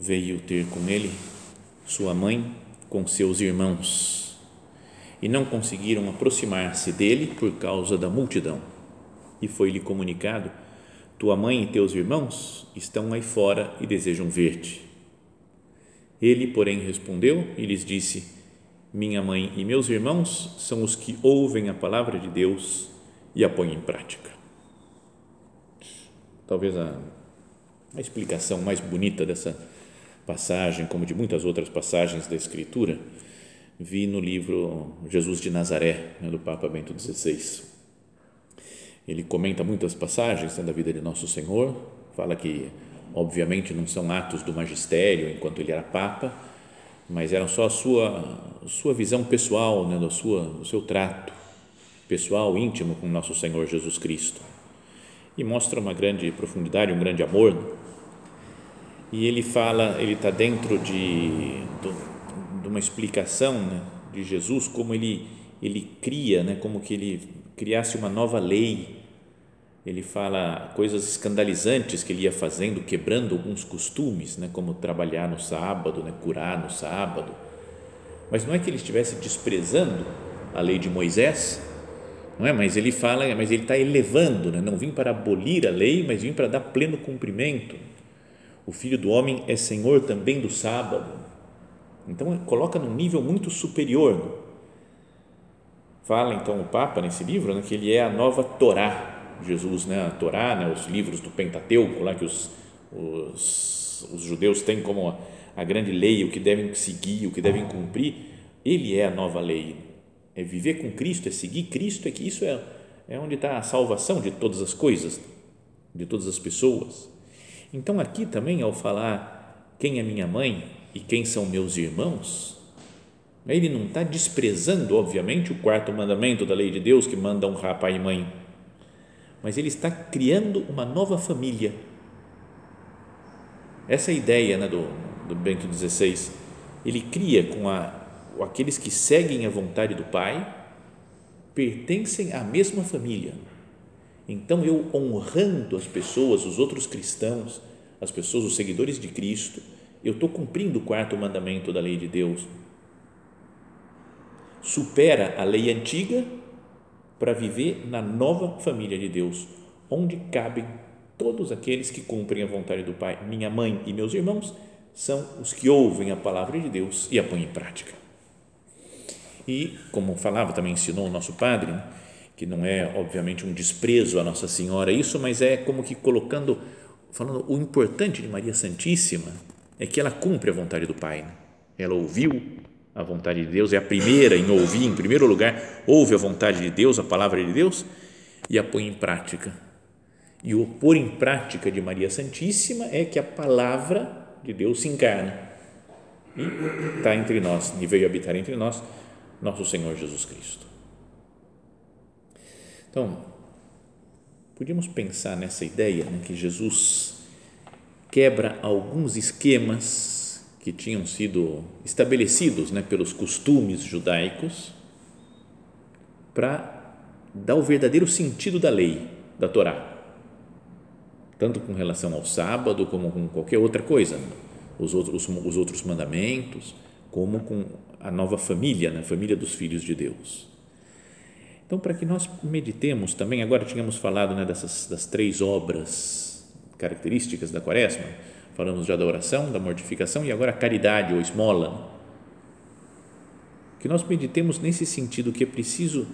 Veio ter com ele sua mãe com seus irmãos e não conseguiram aproximar-se dele por causa da multidão. E foi-lhe comunicado: Tua mãe e teus irmãos estão aí fora e desejam ver-te. Ele, porém, respondeu e lhes disse: Minha mãe e meus irmãos são os que ouvem a palavra de Deus e a põem em prática. Talvez a, a explicação mais bonita dessa passagem, como de muitas outras passagens da Escritura, vi no livro Jesus de Nazaré, né, do Papa Bento XVI. Ele comenta muitas passagens né, da vida de Nosso Senhor, fala que, obviamente, não são atos do magistério enquanto ele era Papa, mas eram só a sua, sua visão pessoal, né, do, sua, do seu trato pessoal, íntimo com Nosso Senhor Jesus Cristo. E mostra uma grande profundidade, um grande amor e ele fala, ele está dentro de, de, uma explicação né, de Jesus, como ele, ele cria, né, como que ele criasse uma nova lei. Ele fala coisas escandalizantes que ele ia fazendo, quebrando alguns costumes, né, como trabalhar no sábado, né, curar no sábado. Mas não é que ele estivesse desprezando a lei de Moisés, não é? Mas ele fala, mas ele está elevando, né? não vim para abolir a lei, mas vim para dar pleno cumprimento o filho do homem é senhor também do sábado. Então, coloca num nível muito superior. Fala então o Papa nesse livro né, que ele é a nova Torá, Jesus, né, a Torá, né, os livros do Pentateuco, lá que os, os, os judeus têm como a, grande lei, o que devem seguir, o que devem cumprir, ele é a nova lei. É viver com Cristo, é seguir Cristo, é que isso é, é onde está a salvação de todas as coisas, de todas as pessoas. Então, aqui também, ao falar quem é minha mãe e quem são meus irmãos, ele não está desprezando, obviamente, o quarto mandamento da lei de Deus que manda honrar pai e mãe, mas ele está criando uma nova família. Essa é ideia né, do, do Bento XVI. Ele cria com a, aqueles que seguem a vontade do Pai, pertencem à mesma família então, eu honrando as pessoas, os outros cristãos, as pessoas, os seguidores de Cristo, eu estou cumprindo o quarto mandamento da lei de Deus. Supera a lei antiga para viver na nova família de Deus, onde cabem todos aqueles que cumprem a vontade do Pai. Minha mãe e meus irmãos são os que ouvem a palavra de Deus e a põem em prática. E, como falava, também ensinou o nosso padre, né? Que não é obviamente um desprezo a Nossa Senhora isso, mas é como que colocando, falando o importante de Maria Santíssima é que ela cumpre a vontade do Pai. Né? Ela ouviu a vontade de Deus, é a primeira em ouvir, em primeiro lugar, ouve a vontade de Deus, a palavra de Deus e a põe em prática. E o pôr em prática de Maria Santíssima é que a palavra de Deus se encarna e está entre nós, e veio habitar entre nós, nosso Senhor Jesus Cristo. Então, podíamos pensar nessa ideia né, que Jesus quebra alguns esquemas que tinham sido estabelecidos né, pelos costumes judaicos para dar o verdadeiro sentido da lei, da Torá, tanto com relação ao sábado como com qualquer outra coisa, né? os outros, os outros mandamentos, como com a nova família, né? a família dos filhos de Deus. Então, para que nós meditemos também, agora tínhamos falado né, dessas das três obras características da quaresma, falamos já da oração, da mortificação e agora a caridade ou esmola. Que nós meditemos nesse sentido que é preciso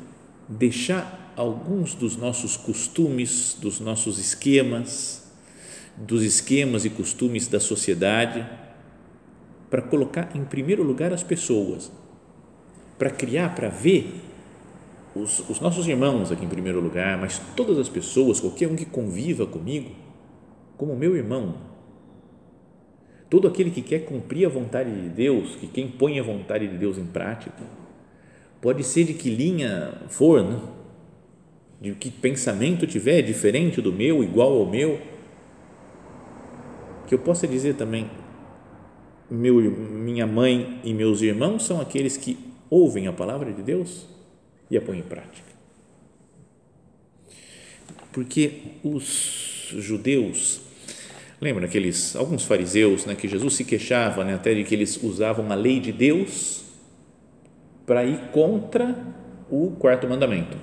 deixar alguns dos nossos costumes, dos nossos esquemas, dos esquemas e costumes da sociedade, para colocar em primeiro lugar as pessoas, para criar, para ver os, os, nossos irmãos aqui em primeiro lugar, mas todas as pessoas, qualquer um que conviva comigo, como meu irmão. Todo aquele que quer cumprir a vontade de Deus, que quem põe a vontade de Deus em prática, pode ser de que linha for, né? de que pensamento tiver, diferente do meu, igual ao meu, que eu possa dizer também, meu, minha mãe e meus irmãos são aqueles que ouvem a palavra de Deus e a põem em prática. Porque os judeus, lembra aqueles alguns fariseus, né, que Jesus se queixava, né, até de que eles usavam a lei de Deus para ir contra o quarto mandamento.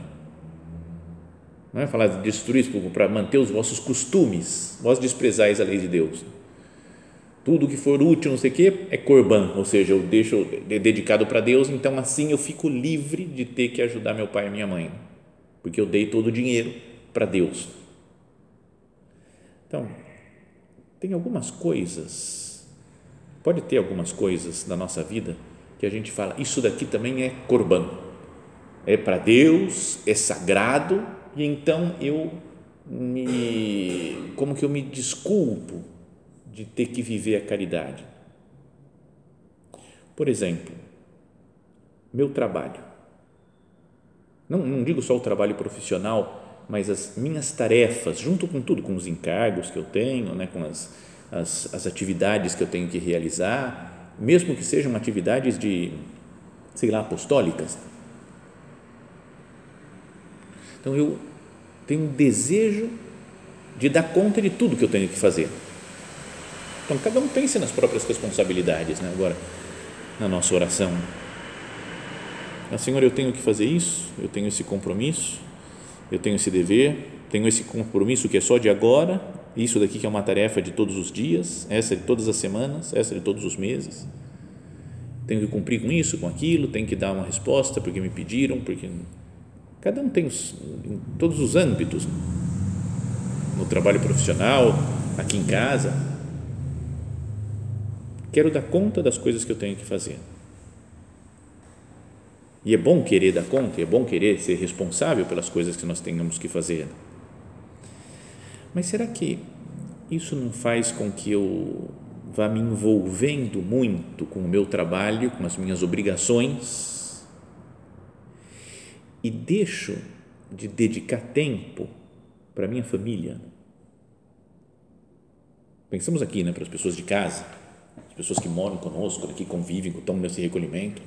Não é falar de destruir para manter os vossos costumes, vós desprezais a lei de Deus tudo que for útil, não sei o quê, é corban, ou seja, eu deixo dedicado para Deus, então assim eu fico livre de ter que ajudar meu pai e minha mãe, porque eu dei todo o dinheiro para Deus. Então, tem algumas coisas, pode ter algumas coisas na nossa vida que a gente fala, isso daqui também é corban, é para Deus, é sagrado, e então eu me, como que eu me desculpo de ter que viver a caridade. Por exemplo, meu trabalho. Não, não digo só o trabalho profissional, mas as minhas tarefas, junto com tudo, com os encargos que eu tenho, né, com as, as, as atividades que eu tenho que realizar, mesmo que sejam atividades de, sei lá, apostólicas. Então eu tenho um desejo de dar conta de tudo que eu tenho que fazer então, cada um pense nas próprias responsabilidades, né? agora, na nossa oração. Ah, Senhor, eu tenho que fazer isso, eu tenho esse compromisso, eu tenho esse dever, tenho esse compromisso que é só de agora, isso daqui que é uma tarefa de todos os dias, essa de todas as semanas, essa de todos os meses. Tenho que cumprir com isso, com aquilo, tenho que dar uma resposta porque me pediram, porque cada um tem os, em todos os âmbitos, no trabalho profissional, aqui em casa, Quero dar conta das coisas que eu tenho que fazer. E é bom querer dar conta, é bom querer ser responsável pelas coisas que nós tenhamos que fazer. Mas será que isso não faz com que eu vá me envolvendo muito com o meu trabalho, com as minhas obrigações e deixo de dedicar tempo para minha família? Pensamos aqui, né, para as pessoas de casa as pessoas que moram conosco, que convivem, que estão nesse recolhimento.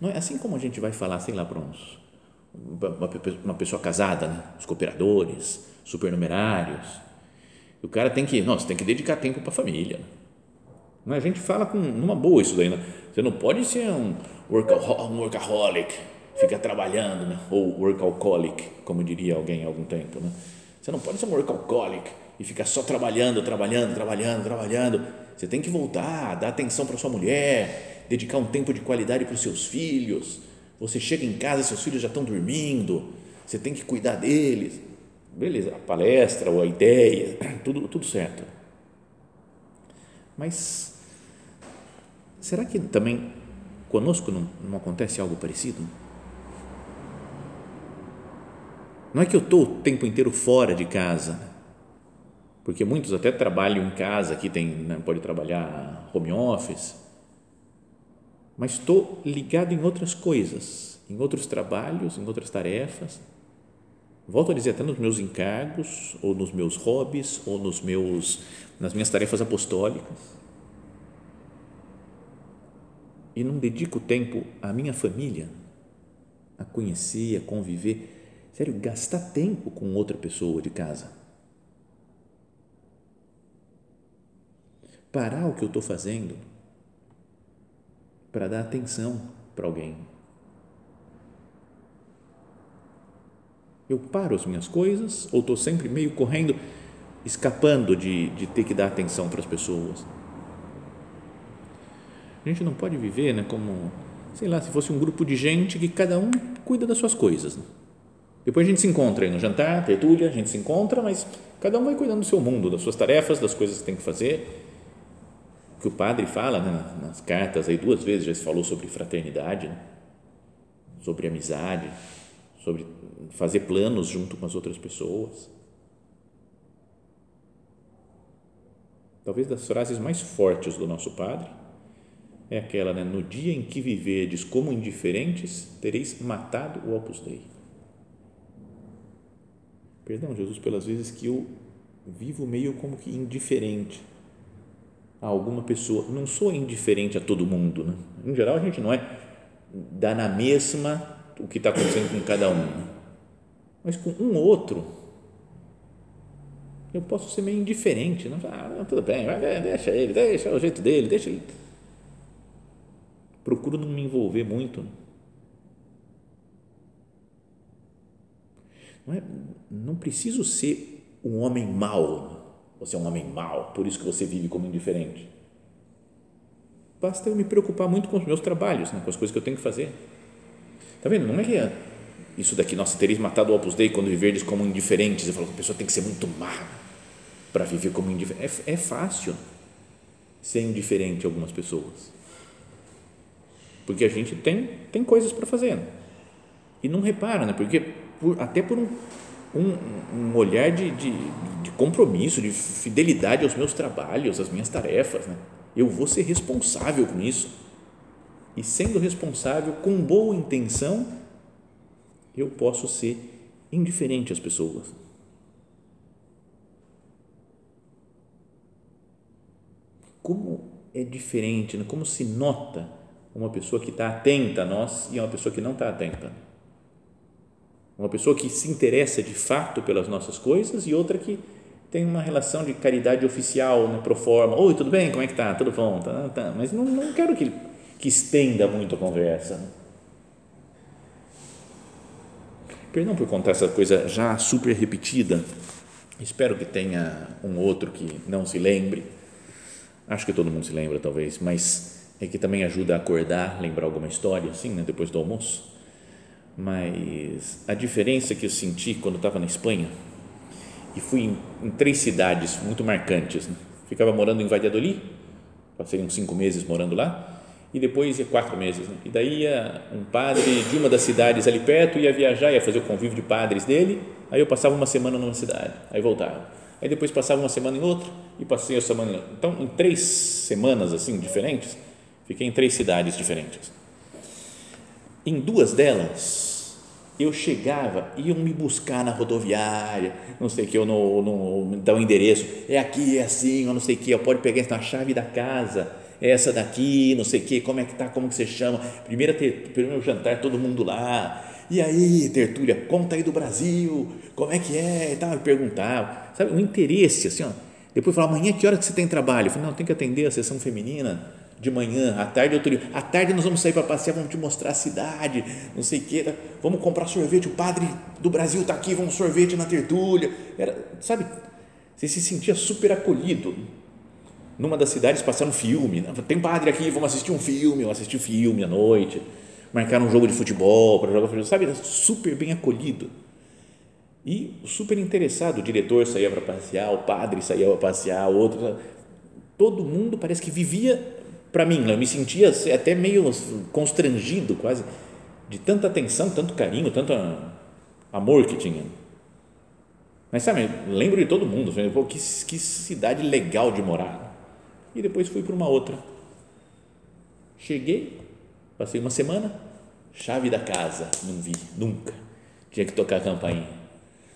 Não é assim como a gente vai falar, sei lá, para uns, uma pessoa casada, né? os cooperadores, supernumerários. O cara tem que, nossa, tem que dedicar tempo para a família. Não é? A gente fala com numa boa isso daí, né? Você não pode ser um, um workaholic, fica trabalhando, né? ou workaholic, como diria alguém há algum tempo. Né? Você não pode ser um workaholic e ficar só trabalhando, trabalhando, trabalhando, trabalhando. Você tem que voltar, dar atenção para sua mulher, dedicar um tempo de qualidade para os seus filhos. Você chega em casa, seus filhos já estão dormindo, você tem que cuidar deles. Beleza, a palestra ou a ideia, tudo, tudo certo. Mas será que também conosco não, não acontece algo parecido? Não é que eu estou o tempo inteiro fora de casa, porque muitos até trabalham em casa, aqui tem, né, pode trabalhar home office, mas estou ligado em outras coisas, em outros trabalhos, em outras tarefas. Volto a dizer, até nos meus encargos, ou nos meus hobbies, ou nos meus, nas minhas tarefas apostólicas. E não dedico tempo à minha família, a conhecer, a conviver. Sério, gastar tempo com outra pessoa de casa parar o que eu estou fazendo para dar atenção para alguém. Eu paro as minhas coisas ou estou sempre meio correndo, escapando de, de ter que dar atenção para as pessoas. A gente não pode viver né, como, sei lá, se fosse um grupo de gente que cada um cuida das suas coisas. Né? Depois a gente se encontra aí no jantar, tertúlia, a gente se encontra, mas cada um vai cuidando do seu mundo, das suas tarefas, das coisas que tem que fazer. Que o padre fala né, nas cartas, aí duas vezes já se falou sobre fraternidade, né? sobre amizade, sobre fazer planos junto com as outras pessoas. Talvez das frases mais fortes do nosso Padre é aquela, né? No dia em que viverdes como indiferentes, tereis matado o Opus Dei. Perdão, Jesus, pelas vezes que eu vivo meio como que indiferente a alguma pessoa. Não sou indiferente a todo mundo, né? Em geral, a gente não é dá na mesma o que está acontecendo com cada um. Mas com um outro, eu posso ser meio indiferente. Não? Ah, tudo bem, deixa ele, deixa o jeito dele, deixa ele. Procuro não me envolver muito. Não, é, não preciso ser um homem mau. Você é um homem mau, por isso que você vive como indiferente. Basta eu me preocupar muito com os meus trabalhos, né, com as coisas que eu tenho que fazer. Tá vendo? Não é que é isso daqui, nossa, tereis matado o Opus Dei quando viverdes como indiferentes. Eu falo que a pessoa tem que ser muito má para viver como indiferente. É, é fácil ser indiferente a algumas pessoas. Porque a gente tem, tem coisas para fazer. Né? E não repara, né? porque por, até por um, um, um olhar de, de, de, compromisso, de fidelidade aos meus trabalhos, às minhas tarefas. Né? Eu vou ser responsável com isso. E sendo responsável, com boa intenção, eu posso ser indiferente às pessoas. Como é diferente, né? como se nota uma pessoa que está atenta a nós e uma pessoa que não está atenta. Uma pessoa que se interessa de fato pelas nossas coisas e outra que tem uma relação de caridade oficial, né, pro forma. Oi, tudo bem? Como é que tá? Tudo bom? Tá, tá. Mas não, não quero que, que estenda muito a conversa. Né? Perdão por contar essa coisa já super repetida. Espero que tenha um outro que não se lembre. Acho que todo mundo se lembra, talvez, mas é que também ajuda a acordar, lembrar alguma história, assim, né, depois do almoço. Mas a diferença que eu senti quando estava na Espanha, e fui em, em três cidades muito marcantes. Né? Ficava morando em Valladolid, passei uns cinco meses morando lá, e depois ia quatro meses. Né? E daí um padre de uma das cidades ali perto ia viajar, ia fazer o convívio de padres dele. Aí eu passava uma semana numa cidade, aí voltava. Aí depois passava uma semana em outra e passei a semana. Em outra. Então, em três semanas assim diferentes, fiquei em três cidades diferentes. Em duas delas eu chegava, iam me buscar na rodoviária, não sei o que, eu não, não dar o um endereço, é aqui, é assim, eu não sei o que, eu pode pegar a chave da casa essa daqui, não sei o que, como é que tá, como que você chama, primeiro, ter, primeiro jantar, todo mundo lá, e aí, tertúlia, conta aí do Brasil, como é que é, e tal, e perguntava, sabe, um interesse, assim, ó, depois falava, amanhã que hora que você tem trabalho? Eu falei, não, tem que atender a sessão feminina, de manhã, à tarde eu teria, à tarde nós vamos sair para passear, vamos te mostrar a cidade, não sei o que, tá? vamos comprar sorvete, o padre do Brasil está aqui, vamos sorvete na tertúlia, era, sabe, você se sentia super acolhido, numa das cidades passaram um filme, né? tem padre aqui, vamos assistir um filme, eu assisti um filme à noite, marcaram um jogo de futebol para jogar futebol, sabe, super bem acolhido. E super interessado, o diretor saía para passear, o padre saía para passear, outro, todo mundo parece que vivia para mim, eu me sentia até meio constrangido quase de tanta atenção, tanto carinho, tanto amor que tinha. Mas sabe, lembro de todo mundo, pô, que, que cidade legal de morar e depois fui para uma outra. Cheguei, passei uma semana, chave da casa, não vi, nunca. Tinha que tocar a campainha.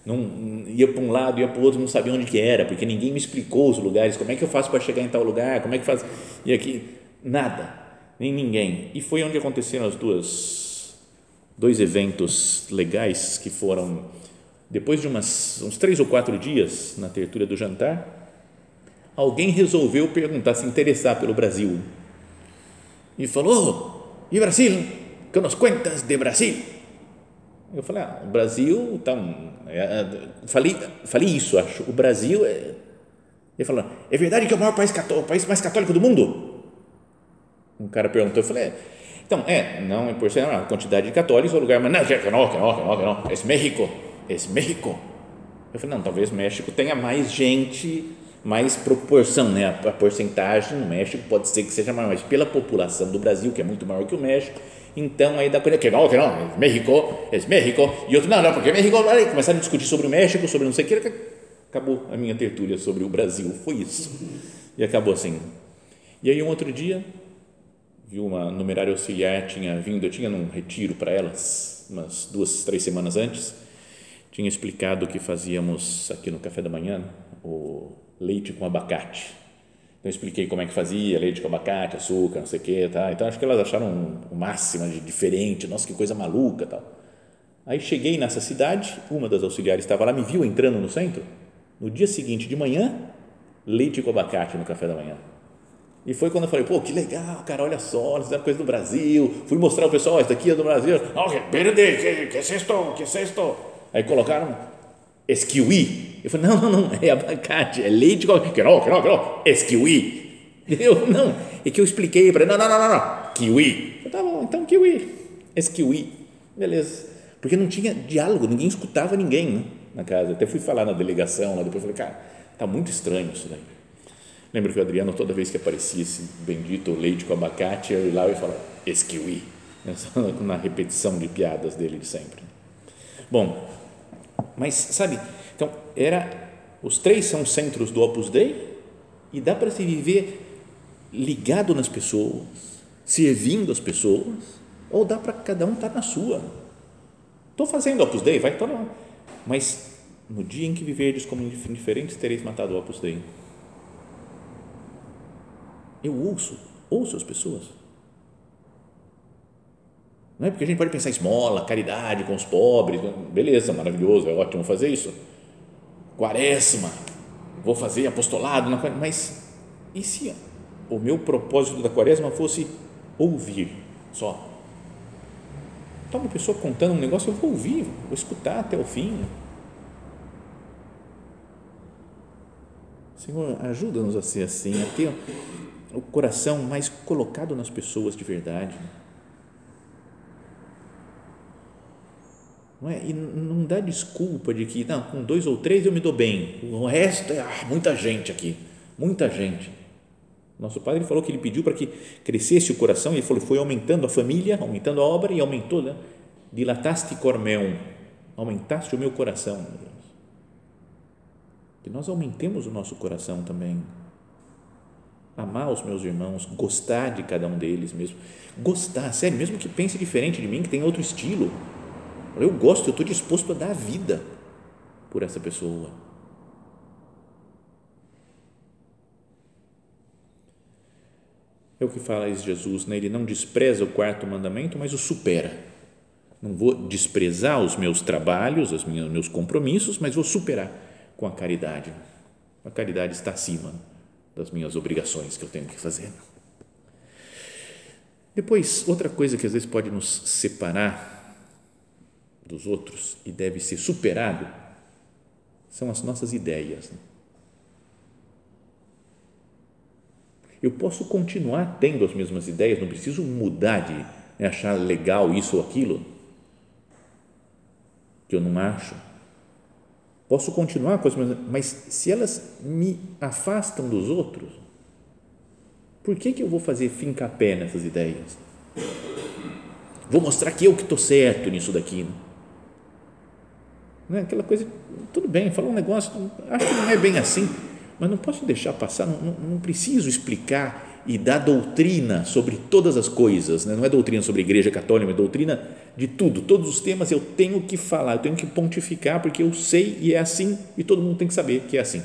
Não, ia para um lado, ia para o outro, não sabia onde que era, porque ninguém me explicou os lugares, como é que eu faço para chegar em tal lugar, como é que faz. E aqui, nada, nem ninguém. E foi onde aconteceram as duas, dois eventos legais que foram, depois de umas, uns três ou quatro dias na tertúlia do jantar, alguém resolveu perguntar, se interessar pelo Brasil. E falou: E Brasil? Que nos cuentas de Brasil? Eu falei, ah, o Brasil, então, é, falei, falei isso, acho, o Brasil é, ele falou, é verdade que é o maior país católico, o país mais católico do mundo? Um cara perguntou, eu falei, é, então, é, não é por ser a quantidade de católicos, é o lugar, mas não, que não, que não, que não, que não, é México, é México. Eu falei, não, talvez México tenha mais gente, mais proporção, né, a, a porcentagem no México pode ser que seja maior, mas pela população do Brasil, que é muito maior que o México, então aí dá coisa que não, que não, é México, é México, e outro, não, não, porque México, aí começaram a discutir sobre o México, sobre não sei o que, acabou a minha tertúlia sobre o Brasil, foi isso, e acabou assim. E aí um outro dia, viu uma numerária auxiliar tinha vindo, eu tinha num retiro para elas, umas duas, três semanas antes, tinha explicado que fazíamos aqui no café da manhã, o leite com abacate, então, eu expliquei como é que fazia, leite com abacate, açúcar, não sei o que, tá? Então, acho que elas acharam o máximo de diferente, nossa, que coisa maluca, tal. Aí, cheguei nessa cidade, uma das auxiliares estava lá, me viu entrando no centro, no dia seguinte de manhã, leite com abacate no café da manhã. E foi quando eu falei, pô, que legal, cara, olha só, eles fizeram coisa do Brasil. Fui mostrar ao pessoal, isso daqui é do Brasil. Que verde, que, que é isso? Que é isso? Aí colocaram esquiwi. Eu falei, não, não, não, é abacate, é leite. Que não, que não, que não, esquiwi. Eu, não, é que eu expliquei para ele, não, não, não, não, não, kiwi. Eu, tá bom, então kiwi, esquiwi. Beleza. Porque não tinha diálogo, ninguém escutava ninguém né, na casa. Até fui falar na delegação lá, depois falei, cara, tá muito estranho isso daí. Lembro que o Adriano, toda vez que aparecia esse bendito leite com abacate, eu ia lá e falava, esquiwi. Na repetição de piadas dele de sempre. Bom, mas, sabe, então, era, os três são centros do Opus Dei e dá para se viver ligado nas pessoas, servindo as pessoas, ou dá para cada um estar tá na sua. Estou fazendo Opus Dei, vai estar lá. Mas no dia em que viverdes como indiferentes, tereis matado o Opus Dei. Eu ouço, ouço as pessoas não é porque a gente pode pensar esmola, caridade com os pobres, beleza, maravilhoso, é ótimo fazer isso. Quaresma, vou fazer apostolado, mas e se o meu propósito da quaresma fosse ouvir só? Então, uma pessoa contando um negócio, eu vou ouvir, vou escutar até o fim. Senhor, ajuda-nos a ser assim, a ter o coração mais colocado nas pessoas de verdade. Não é? E não dá desculpa de que, não, com dois ou três eu me dou bem, o resto é ah, muita gente aqui, muita gente. Nosso padre falou que ele pediu para que crescesse o coração, ele falou foi aumentando a família, aumentando a obra e aumentou, né? dilataste cor aumentaste o meu coração. Que nós aumentemos o nosso coração também. Amar os meus irmãos, gostar de cada um deles mesmo. Gostar, sério, mesmo que pense diferente de mim, que tem outro estilo eu gosto, eu estou disposto a dar a vida por essa pessoa. É o que fala Jesus, né? ele não despreza o quarto mandamento, mas o supera. Não vou desprezar os meus trabalhos, os meus compromissos, mas vou superar com a caridade. A caridade está acima das minhas obrigações que eu tenho que fazer. Depois, outra coisa que às vezes pode nos separar dos outros e deve ser superado são as nossas ideias. Né? Eu posso continuar tendo as mesmas ideias, não preciso mudar de né, achar legal isso ou aquilo que eu não acho. Posso continuar com as mesmas, mas se elas me afastam dos outros, por que, que eu vou fazer fincapé nessas ideias? Vou mostrar que eu que estou certo nisso daqui. Né? Né? Aquela coisa, tudo bem, falou um negócio, acho que não é bem assim, mas não posso deixar passar, não, não, não preciso explicar e dar doutrina sobre todas as coisas, né? não é doutrina sobre igreja católica, é doutrina de tudo, todos os temas eu tenho que falar, eu tenho que pontificar, porque eu sei e é assim, e todo mundo tem que saber que é assim.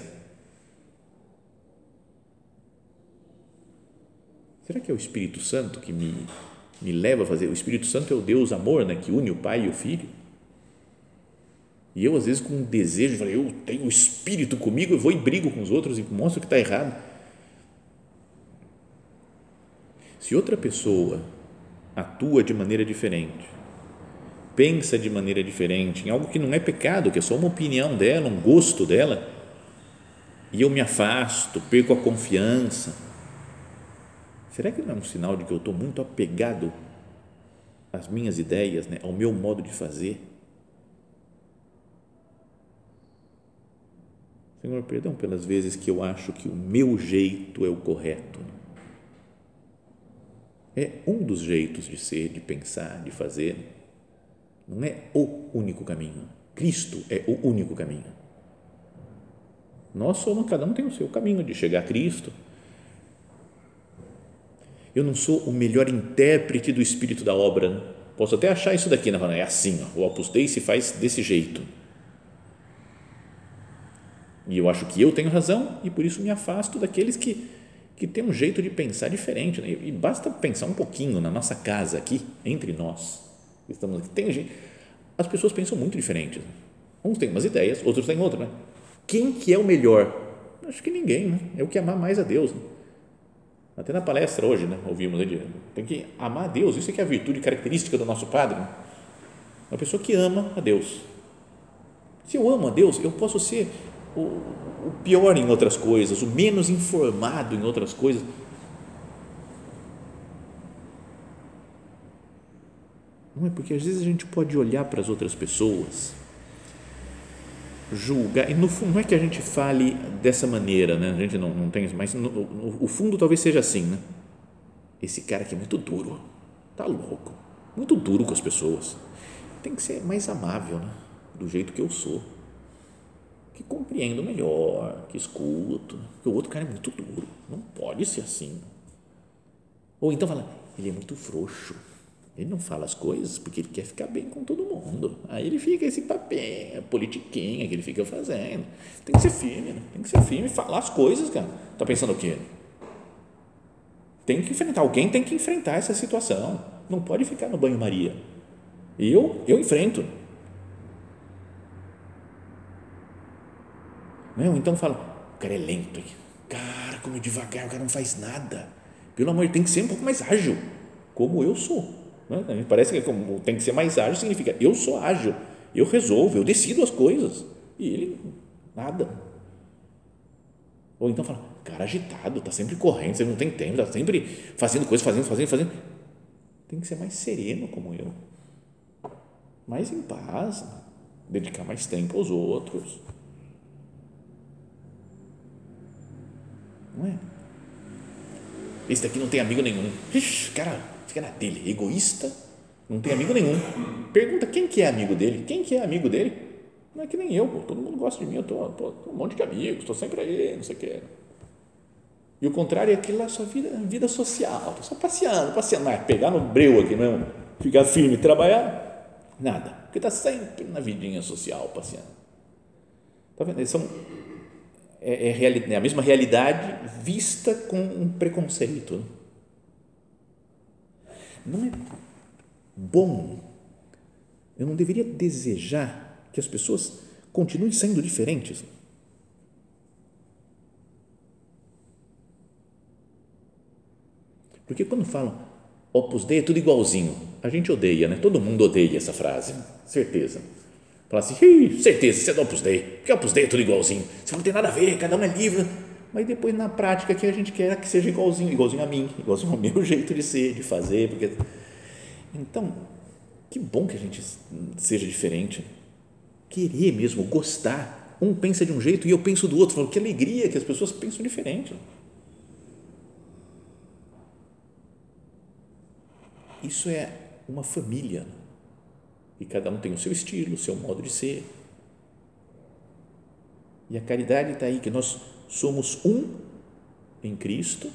Será que é o Espírito Santo que me, me leva a fazer? O Espírito Santo é o Deus amor, né, que une o Pai e o Filho. E eu, às vezes, com um desejo, eu tenho o Espírito comigo, eu vou e brigo com os outros e mostro que está errado. Se outra pessoa atua de maneira diferente, pensa de maneira diferente, em algo que não é pecado, que é só uma opinião dela, um gosto dela, e eu me afasto, perco a confiança, será que não é um sinal de que eu estou muito apegado às minhas ideias, né, ao meu modo de fazer? Senhor, perdão pelas vezes que eu acho que o meu jeito é o correto. É um dos jeitos de ser, de pensar, de fazer. Não é o único caminho. Cristo é o único caminho. Nós somos, cada um tem o seu caminho de chegar a Cristo. Eu não sou o melhor intérprete do espírito da obra. Né? Posso até achar isso daqui, né? é assim, ó, o Opus Dei se faz desse jeito. E eu acho que eu tenho razão e por isso me afasto daqueles que, que têm um jeito de pensar diferente. Né? E basta pensar um pouquinho na nossa casa aqui, entre nós. Estamos aqui. Tem gente, as pessoas pensam muito diferentes. Uns têm umas ideias, outros têm outras. Né? Quem que é o melhor? Acho que ninguém, né? É o que amar mais a Deus. Né? Até na palestra hoje, né? Ouvimos, né? tem que amar a Deus. Isso é que é a virtude característica do nosso Padre. Né? Uma pessoa que ama a Deus. Se eu amo a Deus, eu posso ser o, o pior em outras coisas, o menos informado em outras coisas. Não é porque às vezes a gente pode olhar para as outras pessoas, julgar, e no fundo não é que a gente fale dessa maneira, né? A gente não, não tem, mas no, no, o fundo talvez seja assim, né? Esse cara aqui é muito duro, tá louco, muito duro com as pessoas. Tem que ser mais amável, né? Do jeito que eu sou que compreendo melhor, que escuto, que o outro cara é muito duro, não pode ser assim. Ou então fala, ele é muito frouxo, ele não fala as coisas porque ele quer ficar bem com todo mundo. Aí ele fica esse papinho, politiquinha que ele fica fazendo. Tem que ser firme, né? tem que ser firme e falar as coisas, cara. Tá pensando o quê? Tem que enfrentar, alguém tem que enfrentar essa situação. Não pode ficar no banho-maria. Eu, eu enfrento Não, então fala, o cara é lento, cara, como devagar, o cara não faz nada. Pelo amor, tem que ser um pouco mais ágil, como eu sou. Né? Parece que como tem que ser mais ágil significa eu sou ágil, eu resolvo, eu decido as coisas. E ele, nada. Ou então fala, cara agitado, está sempre correndo, você não tem tempo, está sempre fazendo coisas, fazendo, fazendo, fazendo. Tem que ser mais sereno como eu, mais em paz, dedicar mais tempo aos outros. Não é? Esse daqui não tem amigo nenhum. Ixi, cara, fica na dele, egoísta, não tem amigo nenhum. Pergunta quem que é amigo dele? Quem que é amigo dele? Não é que nem eu, pô, todo mundo gosta de mim, eu tô, tô, tô um monte de amigos, estou sempre aí, não sei o quê. E o contrário é aquilo lá, sua vida, vida social, só passeando, passeando, mas pegar no breu aqui mesmo, ficar firme, trabalhar, nada, porque está sempre na vidinha social, passeando. Tá vendo? Eles são é, é, é a mesma realidade vista com um preconceito. Não é bom. Eu não deveria desejar que as pessoas continuem sendo diferentes. Porque quando falam Opus Dei é tudo igualzinho, a gente odeia, né? Todo mundo odeia essa frase, certeza. Fala assim, certeza, você é do Opus Dei, porque Opus Dei é tudo igualzinho, você não tem nada a ver, cada um é livre. Mas depois, na prática, que a gente quer que seja igualzinho, igualzinho a mim, igualzinho ao meu jeito de ser, de fazer. Porque... Então, que bom que a gente seja diferente. Querer mesmo, gostar. Um pensa de um jeito e eu penso do outro. Que alegria que as pessoas pensam diferente. Isso é uma família e cada um tem o seu estilo, o seu modo de ser. E a caridade está aí, que nós somos um em Cristo,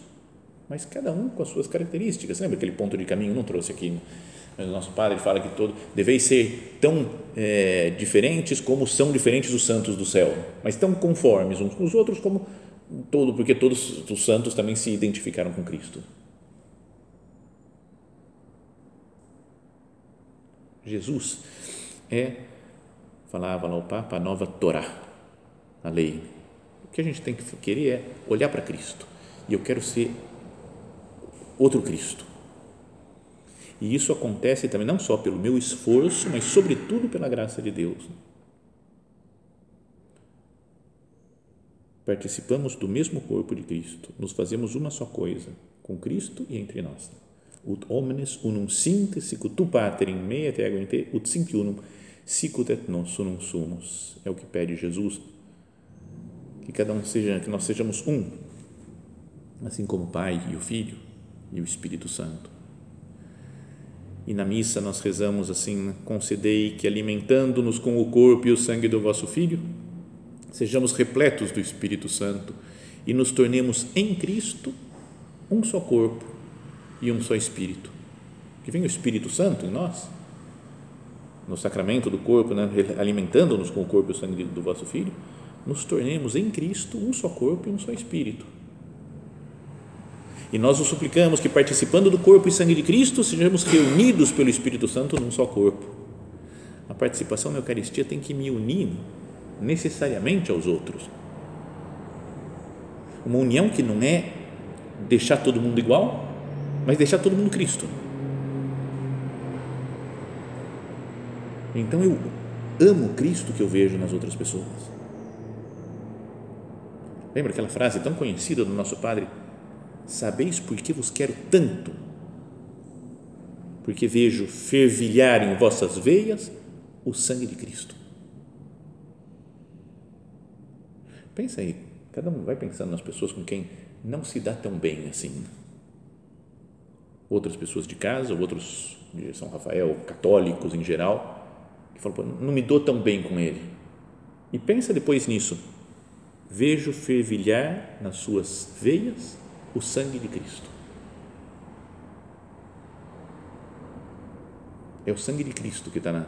mas cada um com as suas características. Lembra aquele ponto de caminho? Não trouxe aqui. Mas o nosso padre fala que todo deveis ser tão é, diferentes como são diferentes os santos do céu, mas tão conformes uns com os outros como todo, porque todos os santos também se identificaram com Cristo. Jesus é, falava lá o Papa, a nova Torá, a lei. O que a gente tem que querer é olhar para Cristo. E eu quero ser outro Cristo. E isso acontece também não só pelo meu esforço, mas sobretudo pela graça de Deus. Participamos do mesmo corpo de Cristo, nos fazemos uma só coisa, com Cristo e entre nós. Ut omnes unum sint sicut tu pater in me et ego in te, ut sint unum sicut et nos unum sumus. É o que pede Jesus. Que cada um seja, que nós sejamos um, assim como o Pai e o Filho e o Espírito Santo. E na missa nós rezamos assim: concedei que alimentando-nos com o corpo e o sangue do vosso Filho, sejamos repletos do Espírito Santo e nos tornemos em Cristo um só corpo e um só Espírito. Que venha o Espírito Santo em nós, no sacramento do corpo, né, alimentando-nos com o corpo e o sangue do vosso Filho, nos tornemos em Cristo um só corpo e um só Espírito. E nós o suplicamos que, participando do corpo e sangue de Cristo, sejamos reunidos pelo Espírito Santo num só corpo. A participação na Eucaristia tem que me unir necessariamente aos outros. Uma união que não é deixar todo mundo igual, mas deixar todo mundo Cristo. Então eu amo Cristo que eu vejo nas outras pessoas. Lembra aquela frase tão conhecida do nosso Padre? Sabeis por que vos quero tanto? Porque vejo fervilhar em vossas veias o sangue de Cristo. Pensa aí, cada um vai pensando nas pessoas com quem não se dá tão bem assim. Outras pessoas de casa, outros de São Rafael, católicos em geral, que falam, não me dou tão bem com ele. E pensa depois nisso. Vejo fervilhar nas suas veias o sangue de Cristo. É o sangue de Cristo que está na,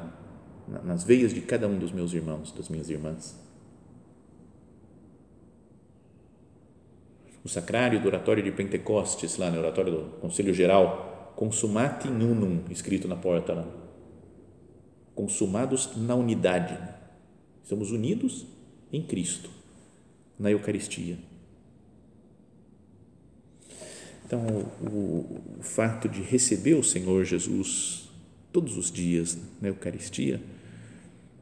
nas veias de cada um dos meus irmãos, das minhas irmãs. O sacrário do oratório de Pentecostes, lá no oratório do Conselho Geral, consumati unum, escrito na porta lá. Consumados na unidade. Estamos unidos em Cristo, na Eucaristia. Então, o, o fato de receber o Senhor Jesus todos os dias na Eucaristia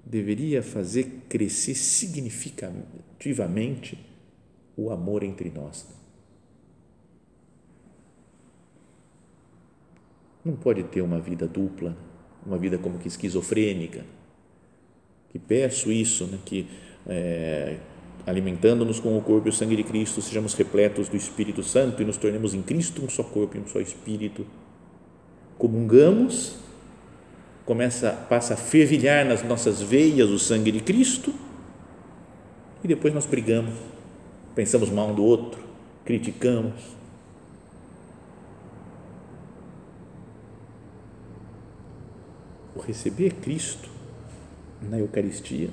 deveria fazer crescer significativamente o amor entre nós. Não pode ter uma vida dupla, uma vida como que esquizofrênica. Que peço isso, né, que é, alimentando-nos com o corpo e o sangue de Cristo, sejamos repletos do Espírito Santo e nos tornemos em Cristo um só corpo e um só Espírito. Comungamos, começa, passa a fervilhar nas nossas veias o sangue de Cristo e depois nós brigamos pensamos mal um do outro, criticamos. O receber Cristo na Eucaristia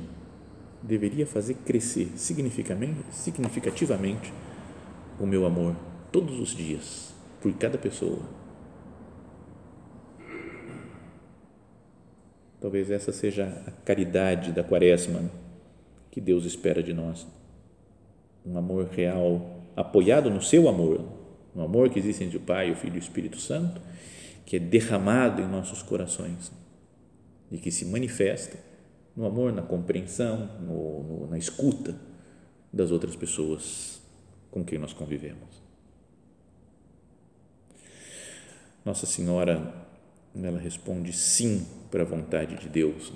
deveria fazer crescer significativamente o meu amor todos os dias por cada pessoa. Talvez essa seja a caridade da Quaresma que Deus espera de nós um amor real apoiado no seu amor, no amor que existe entre o Pai, o Filho e o Espírito Santo, que é derramado em nossos corações e que se manifesta no amor, na compreensão, no, no, na escuta das outras pessoas com quem nós convivemos. Nossa Senhora, ela responde sim para a vontade de Deus.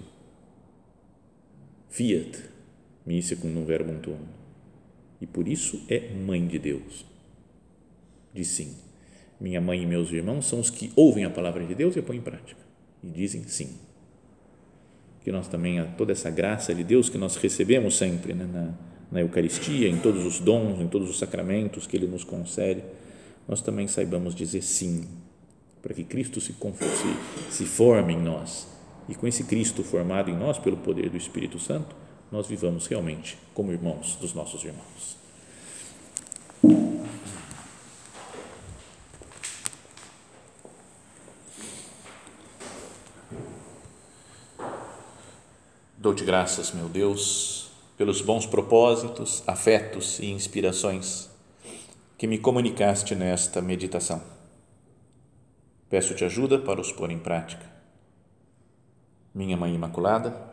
Fiat, mi secundum verbum tuum e por isso é mãe de Deus. Diz sim. Minha mãe e meus irmãos são os que ouvem a palavra de Deus e a põem em prática. E dizem sim. Que nós também, toda essa graça de Deus que nós recebemos sempre né, na, na Eucaristia, em todos os dons, em todos os sacramentos que Ele nos concede, nós também saibamos dizer sim, para que Cristo se, se, se forme em nós. E com esse Cristo formado em nós pelo poder do Espírito Santo, nós vivamos realmente como irmãos dos nossos irmãos. Dou-te graças, meu Deus, pelos bons propósitos, afetos e inspirações que me comunicaste nesta meditação Peço-te ajuda para os pôr em prática. Minha Mãe Imaculada,